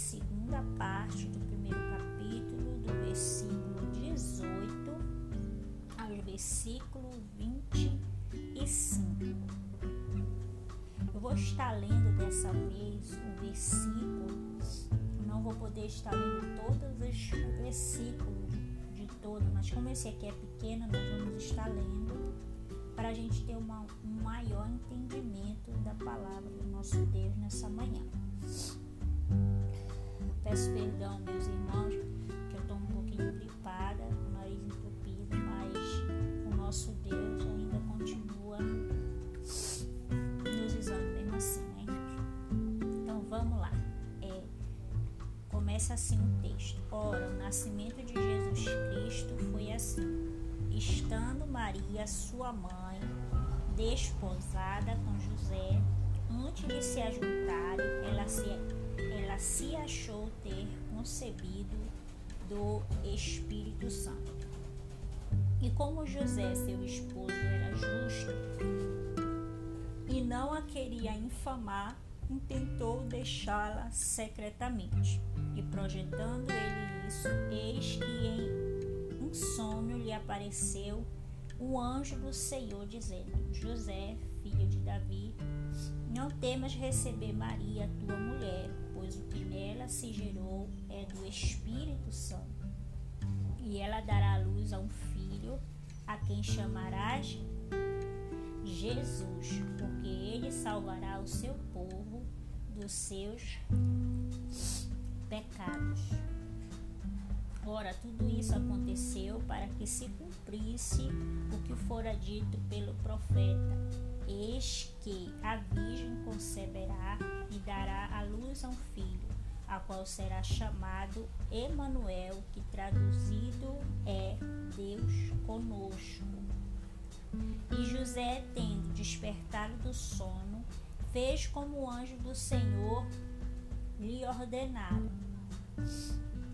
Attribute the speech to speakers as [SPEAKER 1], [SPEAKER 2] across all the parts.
[SPEAKER 1] segunda parte do primeiro capítulo, do versículo 18 ao versículo 25. Eu vou estar lendo dessa vez o versículo, não vou poder estar lendo todos os versículos de todo, mas como esse aqui é pequeno, nós vamos estar lendo para a gente ter uma, um maior entendimento da palavra do nosso Deus nessa manhã. Peço perdão, meus irmãos, que eu estou um pouquinho gripada, com o nariz entupido, mas o nosso Deus ainda continua nos usando mesmo assim, né? Então vamos lá. É, começa assim o texto. Ora, o nascimento de Jesus Cristo foi assim. Estando Maria, sua mãe, desposada com José, antes de se ajuntarem, ela se, ela se achou ter concebido do Espírito Santo. E como José, seu esposo, era justo e não a queria infamar, intentou deixá-la secretamente. E projetando ele isso, eis que em um sonho lhe apareceu o anjo do Senhor, dizendo: José, filho de Davi, não temas receber Maria, tua mulher, pois o que nela se gerou é do Espírito Santo. E ela dará à luz a um filho, a quem chamarás Jesus, porque ele salvará o seu povo dos seus pecados. Ora, tudo isso aconteceu para que se cumprisse o que fora dito pelo profeta. Eis que a Virgem conceberá e dará à luz a um filho, a qual será chamado Emanuel, que traduzido é Deus conosco. E José, tendo despertado do sono, fez como o anjo do Senhor lhe ordenara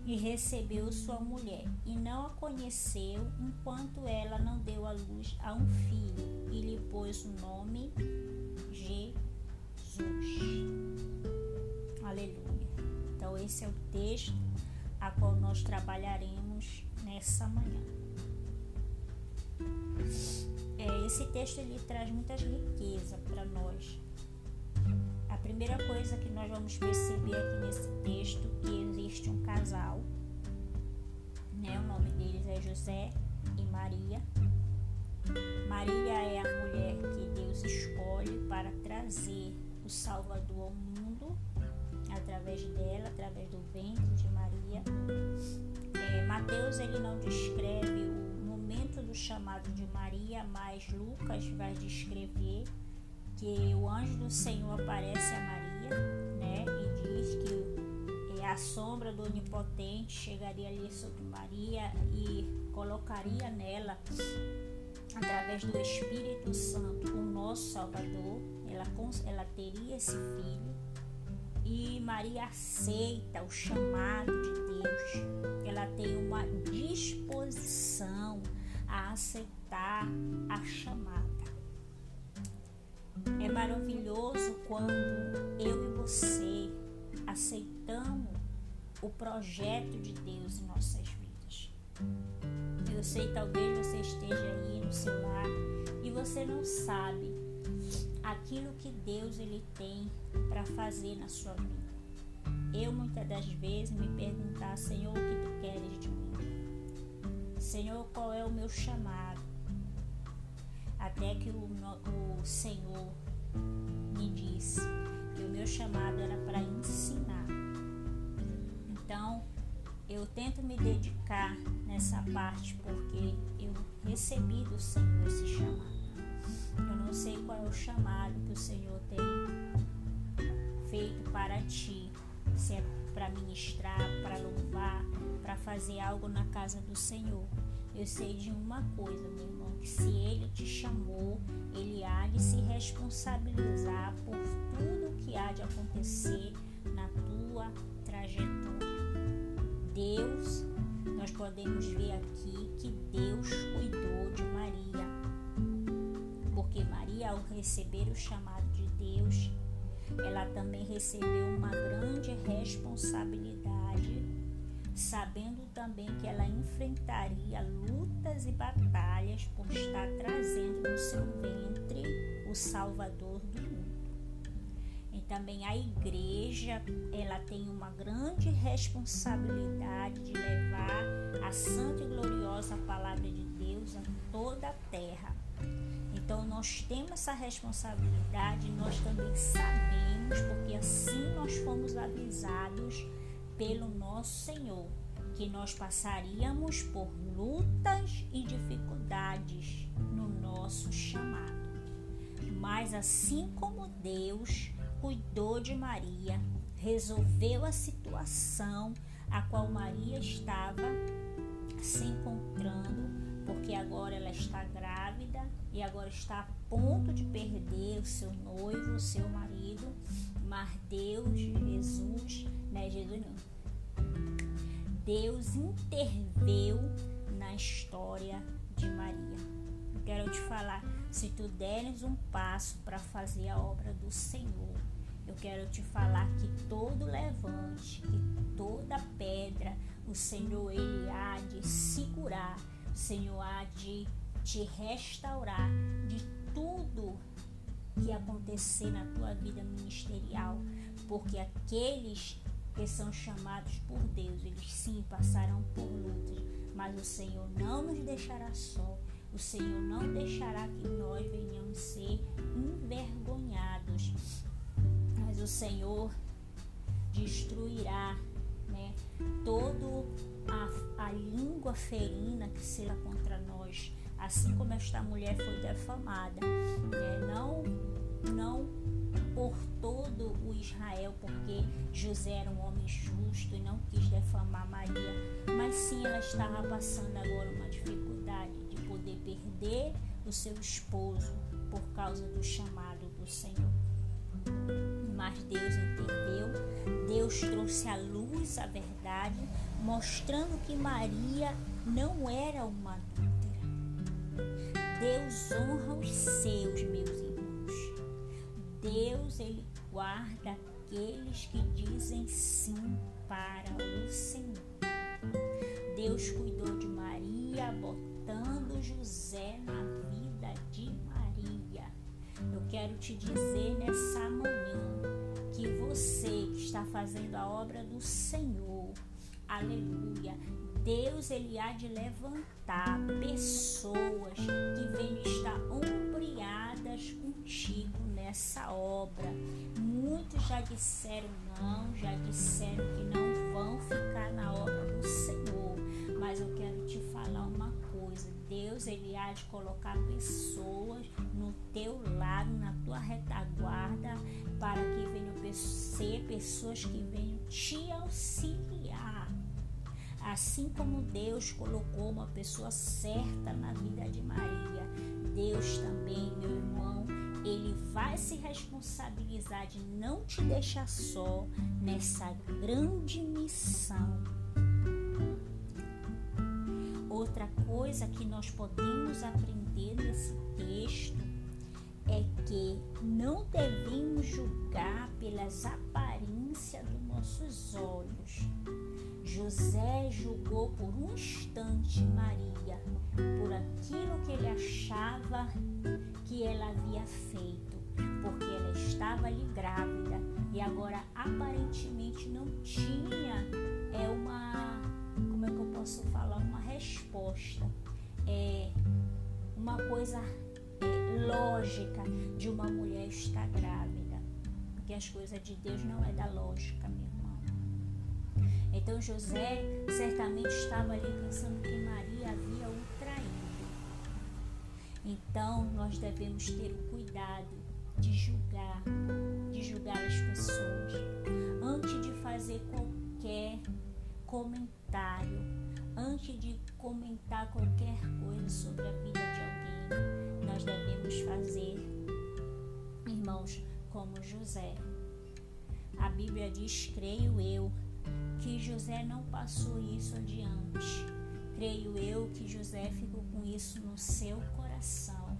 [SPEAKER 1] e recebeu sua mulher, e não a conheceu enquanto ela não deu à luz a um filho, e lhe pôs o nome Jesus. Aleluia. Então, esse é o texto a qual nós trabalharemos nessa manhã. É, esse texto ele traz muitas riquezas para nós. A primeira coisa que nós vamos perceber aqui nesse texto que existe um casal, né? O nome deles é José e Maria. Maria é a mulher que Deus escolhe para trazer o Salvador ao mundo através dela, através do ventre de Maria. É, Mateus ele não descreve o momento do chamado de Maria, mas Lucas vai descrever que o anjo do Senhor aparece a Maria, né, e diz que a sombra do Onipotente chegaria ali sobre Maria e colocaria nela, através do Espírito Santo, o nosso Salvador. Ela, ela teria esse filho. E Maria aceita o chamado de Deus. Ela tem uma disposição a aceitar a chamada. É maravilhoso quando eu e você aceitamos o projeto de Deus em nossas vidas. Eu sei, talvez você esteja aí no seu lar e você não sabe aquilo que Deus ele tem para fazer na sua vida. Eu muitas das vezes me perguntar, Senhor, o que tu queres de mim? Senhor, qual é o meu chamado? Até que o, o Senhor me disse que o meu chamado era para ensinar. Então, eu tento me dedicar nessa parte porque eu recebi do Senhor esse chamado. Eu não sei qual é o chamado que o Senhor tem feito para ti. Se é para ministrar, para louvar, para fazer algo na casa do Senhor. Eu sei de uma coisa, meu irmão, que se Ele te chamou, Ele há de se responsabilizar por tudo que há de acontecer na tua trajetória. Deus, nós podemos ver aqui que Deus cuidou de Maria, porque Maria, ao receber o chamado de Deus, ela também recebeu uma grande responsabilidade, sabendo também que ela enfrentaria lutas e batalhas por estar trazendo no seu ventre o Salvador do também a igreja ela tem uma grande responsabilidade de levar a santa e gloriosa palavra de Deus a toda a terra. Então nós temos essa responsabilidade, nós também sabemos, porque assim nós fomos avisados pelo nosso Senhor, que nós passaríamos por lutas e dificuldades no nosso chamado. Mas assim como Deus cuidou de Maria, resolveu a situação a qual Maria estava se encontrando, porque agora ela está grávida e agora está a ponto de perder o seu noivo, o seu marido, mas Deus, Jesus, né, Jesus não. Deus interveio na história de Maria. Quero te falar, se tu deres um passo para fazer a obra do Senhor, eu quero te falar que todo levante, que toda pedra, o Senhor ele há de segurar, o Senhor há de te restaurar de tudo que acontecer na tua vida ministerial, porque aqueles que são chamados por Deus, eles sim passarão por lutas, mas o Senhor não nos deixará só. O Senhor não deixará que nós venhamos ser envergonhados mas o Senhor destruirá né, todo a, a língua ferina que será contra nós, assim como esta mulher foi defamada, né, não, não por todo o Israel, porque José era um homem justo e não quis defamar Maria, mas sim ela estava passando agora uma dificuldade perder o seu esposo por causa do chamado do Senhor mas Deus entendeu. Deus trouxe à luz a verdade, mostrando que Maria não era uma adúltera. Deus honra os seus, meus irmãos. Deus, ele guarda aqueles que dizem sim para o Senhor. Deus cuidou de Maria, José na vida de Maria. Eu quero te dizer nessa manhã que você que está fazendo a obra do Senhor, aleluia, Deus ele há de levantar pessoas que venham estar ombreadas contigo nessa obra. Muitos já disseram não, já disseram que não vão ficar na obra do Senhor, mas eu quero te falar uma coisa. Deus ele há de colocar pessoas no teu lado, na tua retaguarda, para que venham ser pessoas que venham te auxiliar. Assim como Deus colocou uma pessoa certa na vida de Maria, Deus também, meu irmão, ele vai se responsabilizar de não te deixar só nessa grande missão. Outra coisa que nós podemos aprender nesse texto é que não devemos julgar pelas aparências dos nossos olhos. José julgou por um instante Maria por aquilo que ele achava que ela havia feito, porque ela estava ali grávida e agora aparentemente não tinha é uma como é que eu posso falar resposta é uma coisa lógica de uma mulher estar grávida. Porque as coisas de Deus não é da lógica, meu irmão. Então José certamente estava ali pensando que Maria havia o traído. Então nós devemos ter o cuidado de julgar, de julgar as pessoas antes de fazer qualquer comentário, antes de comentar qualquer coisa sobre a vida de alguém, nós devemos fazer, irmãos, como José. A Bíblia diz, creio eu, que José não passou isso adiante. Creio eu que José ficou com isso no seu coração.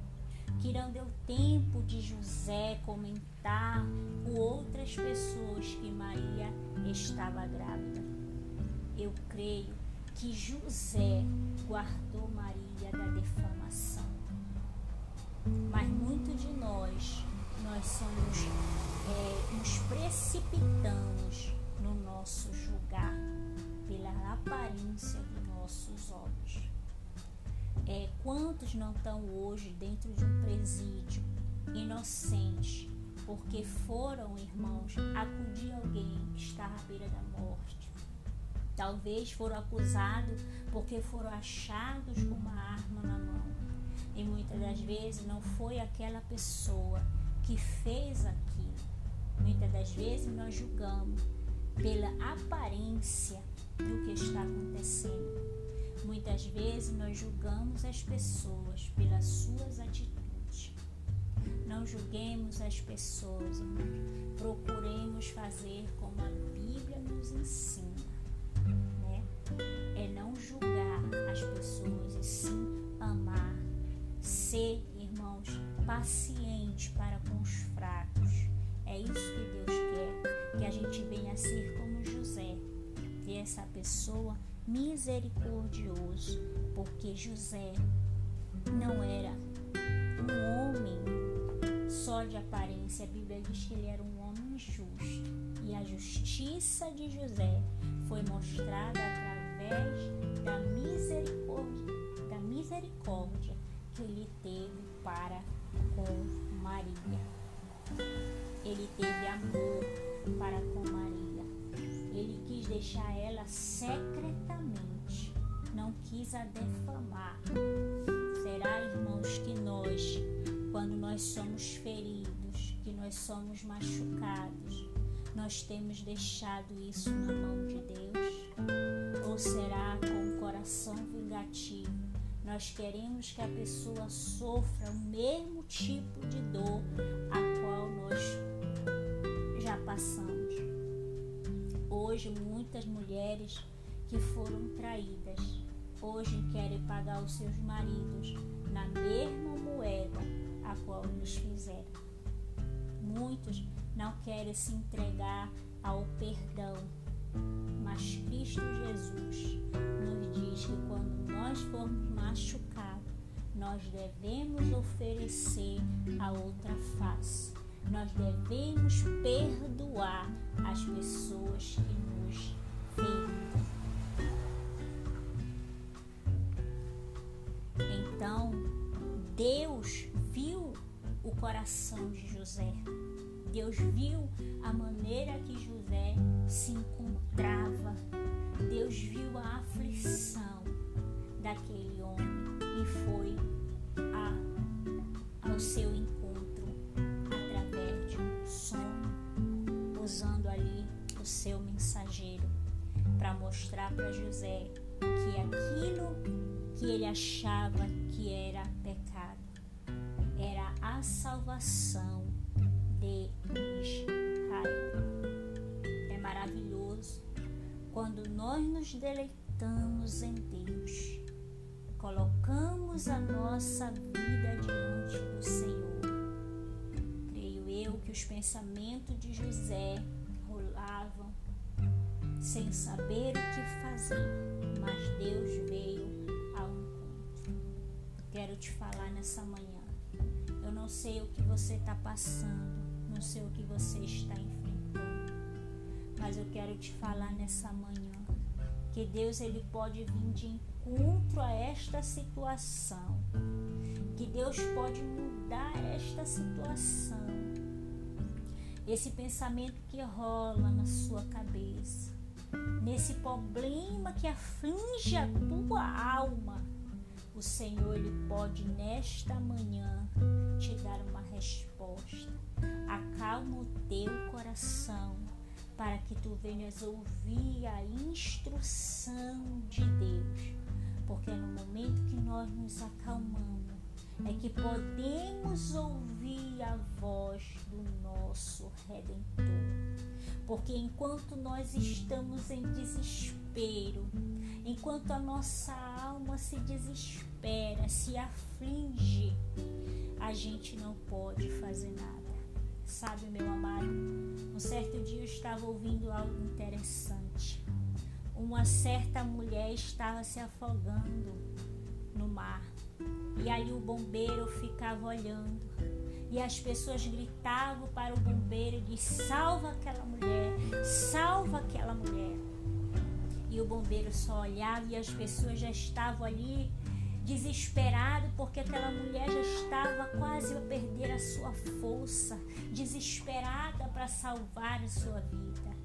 [SPEAKER 1] Que não deu tempo de José comentar com outras pessoas que Maria estava grávida. Eu creio que José guardou Maria da defamação. Mas muito de nós, nós somos, é, nos precipitamos no nosso julgar pela aparência dos nossos olhos. É, quantos não estão hoje dentro de um presídio inocentes porque foram, irmãos, acudir alguém que está à beira da morte? Talvez foram acusados porque foram achados com uma arma na mão. E muitas das vezes não foi aquela pessoa que fez aquilo. Muitas das vezes nós julgamos pela aparência do que está acontecendo. Muitas vezes nós julgamos as pessoas pelas suas atitudes. Não julguemos as pessoas. Procuremos fazer como a Bíblia nos ensina. Ser, irmãos, paciente para com os fracos. É isso que Deus quer, que a gente venha a ser como José, ter essa pessoa misericordioso, porque José não era um homem só de aparência. A Bíblia diz que ele era um homem justo. E a justiça de José foi mostrada através da misericórdia, da misericórdia que ele teve para com Maria. Ele teve amor para com Maria. Ele quis deixar ela secretamente, não quis a defamar. Será, irmãos, que nós, quando nós somos feridos, que nós somos machucados, nós temos deixado isso na mão de Deus? Ou será com o coração vingativo? Nós queremos que a pessoa sofra o mesmo tipo de dor a qual nós já passamos. Hoje, muitas mulheres que foram traídas, hoje querem pagar os seus maridos na mesma moeda a qual nos fizeram. Muitos não querem se entregar ao perdão, mas Cristo Jesus nos diz que quando nós formos machucados, nós devemos oferecer a outra face. Nós devemos perdoar as pessoas que nos feriram. Então, Deus viu o coração de José. Deus viu a maneira que José se encontrava. Deus viu a aflição daquele homem e foi a, ao seu encontro através de um sonho, usando ali o seu mensageiro para mostrar para José que aquilo que ele achava que era pecado era a salvação de Israel. É maravilhoso quando nós nos deleitamos em Deus colocamos a nossa vida diante do Senhor. Creio eu que os pensamentos de José rolavam sem saber o que fazer, mas Deus veio ao encontro. Quero te falar nessa manhã. Eu não sei o que você está passando, não sei o que você está enfrentando, mas eu quero te falar nessa manhã que Deus ele pode vir de encontro a esta situação, que Deus pode mudar esta situação. Esse pensamento que rola na sua cabeça, nesse problema que aflige a tua alma, o Senhor ele pode nesta manhã te dar uma resposta. Acalma o teu coração para que tu venhas ouvir a instrução de Deus. Porque no momento que nós nos acalmamos, é que podemos ouvir a voz do nosso Redentor. Porque enquanto nós estamos em desespero, enquanto a nossa alma se desespera, se aflige, a gente não pode fazer nada. Sabe, meu amado, um certo dia eu estava ouvindo algo interessante. Uma certa mulher estava se afogando no mar. E aí o bombeiro ficava olhando. E as pessoas gritavam para o bombeiro e salva aquela mulher, salva aquela mulher. E o bombeiro só olhava e as pessoas já estavam ali desesperado porque aquela mulher já estava quase a perder a sua força, desesperada para salvar a sua vida.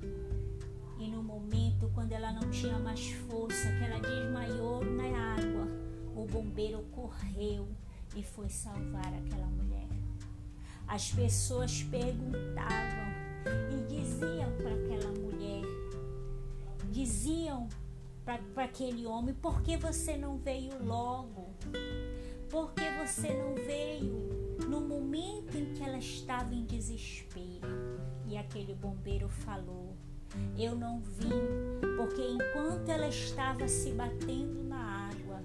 [SPEAKER 1] E no momento quando ela não tinha mais força, que ela desmaiou na água, o bombeiro correu e foi salvar aquela mulher. As pessoas perguntavam e diziam para aquela mulher, diziam para aquele homem: por que você não veio logo? Por que você não veio no momento em que ela estava em desespero? E aquele bombeiro falou: Eu não vim, porque enquanto ela estava se batendo na água,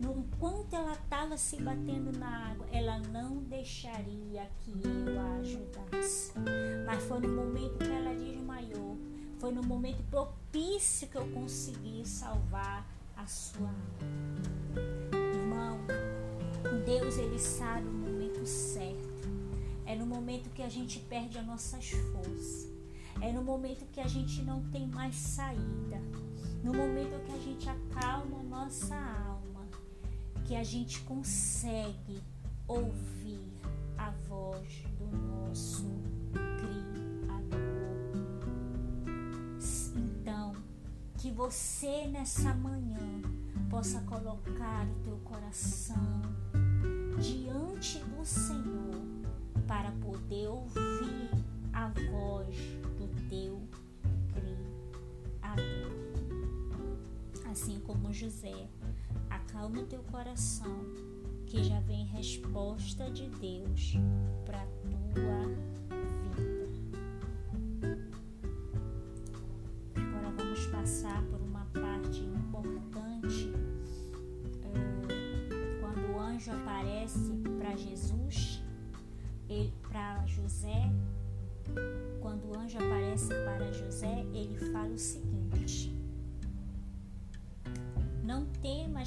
[SPEAKER 1] enquanto ela estava se batendo na água, ela não deixaria que eu a ajudasse. Mas foi no momento que ela desmaiou foi no momento propício que eu consegui salvar a sua alma. Irmão, Deus ele sabe o momento certo. É no momento que a gente perde as nossas forças. É no momento que a gente não tem mais saída. No momento que a gente acalma a nossa alma, que a gente consegue ouvir a voz do nosso que você nessa manhã possa colocar o teu coração diante do Senhor para poder ouvir a voz do teu Criador. Assim como José, acalma o teu coração, que já vem resposta de Deus para tua passar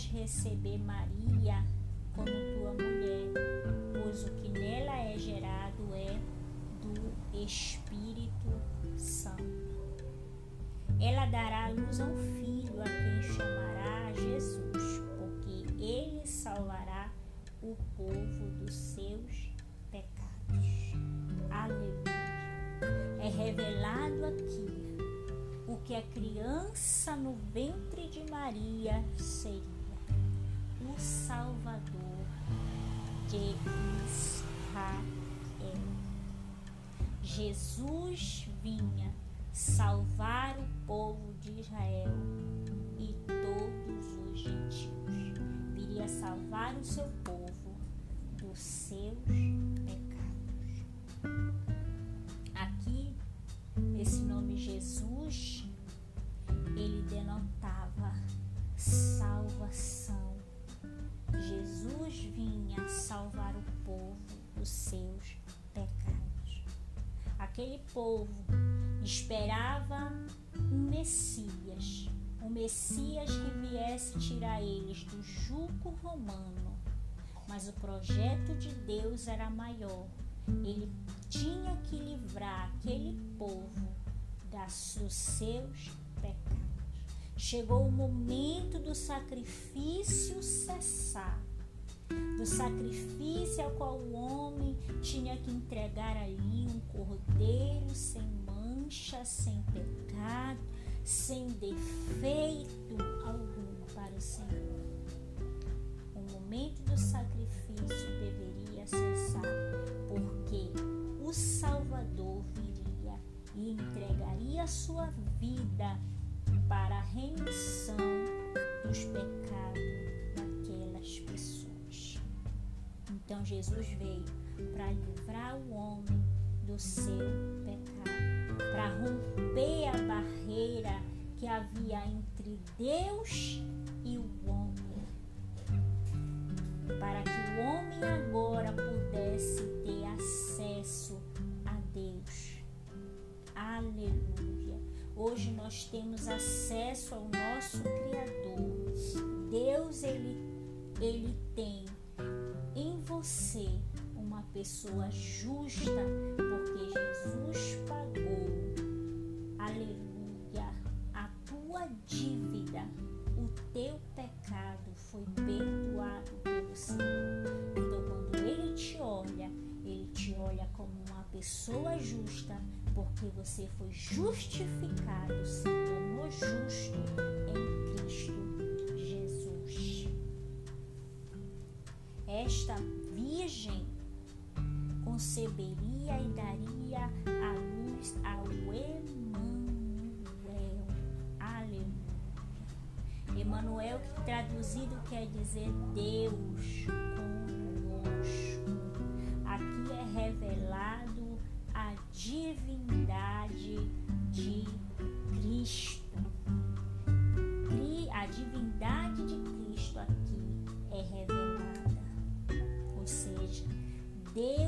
[SPEAKER 1] receber Maria como tua mulher, pois o que nela é gerado é do Espírito Santo. Ela dará luz a um filho a quem chamará Jesus, porque ele salvará o povo dos seus pecados. Aleluia. É revelado aqui o que a criança no ventre de Maria seria: o Salvador de Israel. Jesus vinha salvar o povo de Israel e todos os gentios. Viria salvar o seu povo dos seus Aquele povo esperava um Messias, um Messias que viesse tirar eles do jugo romano. Mas o projeto de Deus era maior. Ele tinha que livrar aquele povo dos seus pecados. Chegou o momento do sacrifício cessar do sacrifício ao qual o homem tinha que entregar ali cordeiro sem mancha, sem pecado, sem defeito algum para o Senhor. o momento do sacrifício deveria cessar, porque o Salvador viria e entregaria sua vida para a remissão dos pecados daquelas pessoas. Então Jesus veio para livrar o homem do seu pecado, para romper a barreira que havia entre Deus e o homem, para que o homem agora pudesse ter acesso a Deus. Aleluia. Hoje nós temos acesso ao nosso Criador. Deus ele ele tem em você uma pessoa justa, porque Jesus pagou, aleluia, a tua dívida, o teu pecado foi perdoado pelo Senhor. Então, quando Ele te olha, Ele te olha como uma pessoa justa, porque você foi justificado, se tornou justo em Cristo Jesus. Esta virgem conceberia e daria a luz ao Emanuel. Aleluia. Emanuel, que traduzido quer dizer Deus conosco. Aqui é revelado a divindade de Cristo. A divindade de Cristo aqui é revelada. Ou seja, Deus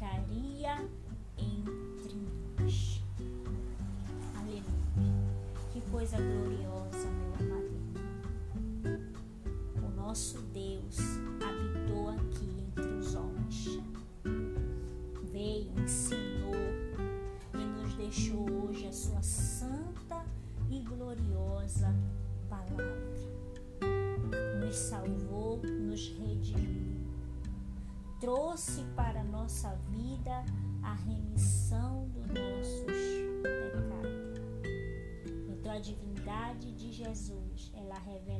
[SPEAKER 1] e A divindade de Jesus, ela revela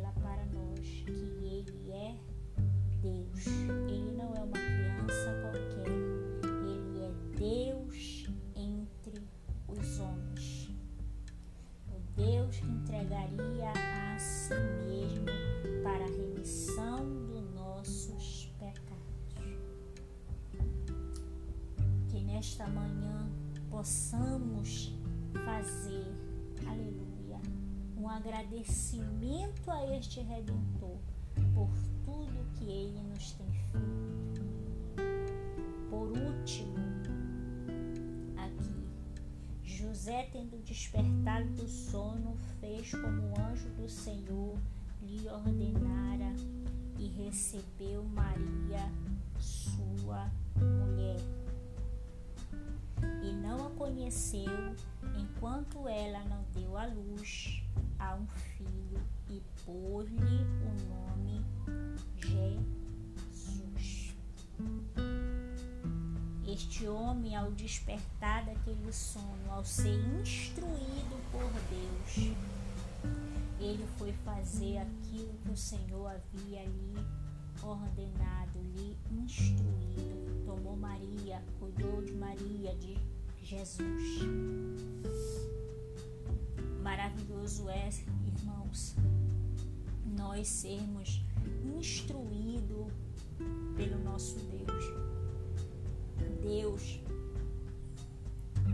[SPEAKER 1] a este Redentor por tudo que ele nos tem feito. Por último, aqui, José, tendo despertado do sono, fez como o anjo do Senhor lhe ordenara e recebeu Maria, sua mulher. E não a conheceu enquanto ela não deu à luz a um filho e pôs-lhe o nome Jesus. Este homem, ao despertar daquele sono, ao ser instruído por Deus, ele foi fazer aquilo que o Senhor havia lhe ordenado, lhe instruído. Tomou Maria, cuidou de Maria, de Jesus. Maravilhoso é, irmãos, nós sermos instruídos pelo nosso Deus. Deus,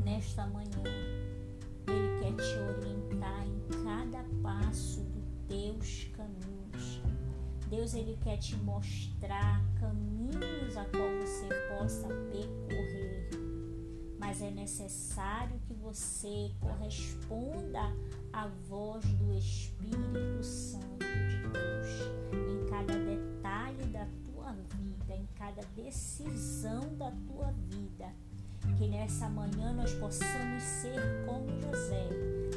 [SPEAKER 1] nesta manhã, Ele quer te orientar em cada passo dos teus caminhos. Deus, Ele quer te mostrar caminhos a qual você possa percorrer. Mas é necessário que você corresponda à voz do Espírito Santo de Deus em cada detalhe da tua vida, em cada decisão da tua vida que nessa manhã nós possamos ser como José,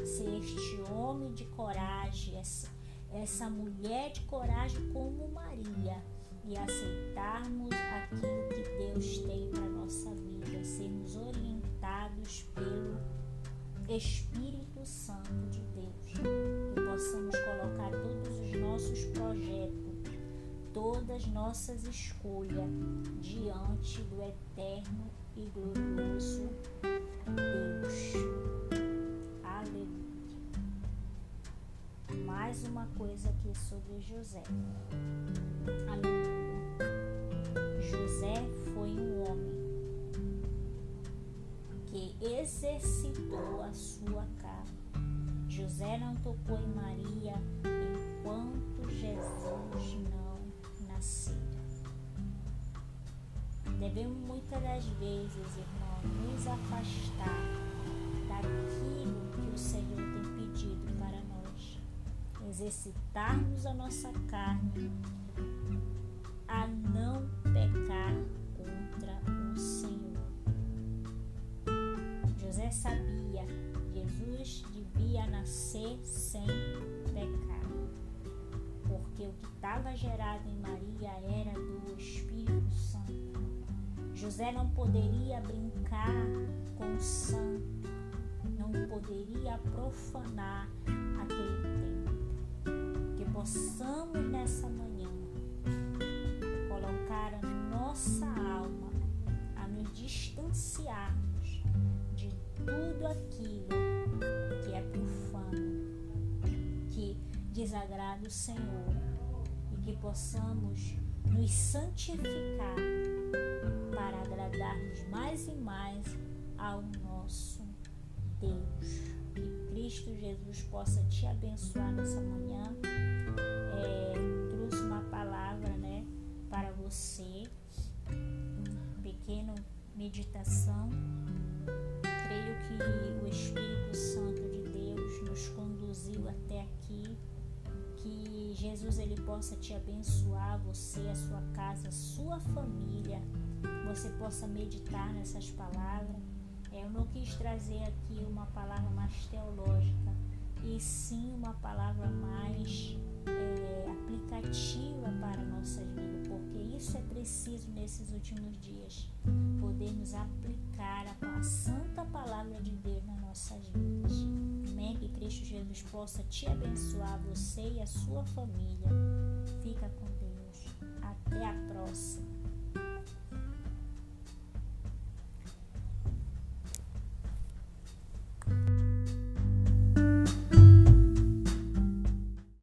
[SPEAKER 1] ser este homem de coragem, essa, essa mulher de coragem como Maria e aceitarmos aquilo que Deus tem para nossa vida, sermos orientados pelo Espírito Santo de Deus possamos colocar todos os nossos projetos, todas nossas escolhas diante do eterno e glorioso Deus. Aleluia. Mais uma coisa aqui sobre José. Aleluia. José foi um homem que exercitou a sua José não tocou em Maria enquanto Jesus não nascera. Devemos muitas das vezes, irmão, nos afastar daquilo que o Senhor tem pedido para nós. Exercitarmos a nossa carne estava gerado em Maria era do Espírito Santo. José não poderia brincar com o santo, não poderia profanar aquele tempo. Que possamos nessa manhã colocar a nossa alma a nos distanciarmos de tudo aquilo que é profano, que desagrada o Senhor que possamos nos santificar para agradarmos mais e mais ao nosso Deus. Que Cristo Jesus possa te abençoar nessa manhã. É, trouxe uma palavra, né, para você, uma pequena meditação. Creio que o Espírito Jesus ele possa te abençoar, você, a sua casa, a sua família, você possa meditar nessas palavras. É, eu não quis trazer aqui uma palavra mais teológica, e sim uma palavra mais é, aplicativa para a nossa vida, porque isso é preciso nesses últimos dias, podermos aplicar a, a santa palavra de Deus nas nossas vidas. Amém? Que Cristo Jesus possa te abençoar, você e a sua família. Fica com Deus. Até a próxima.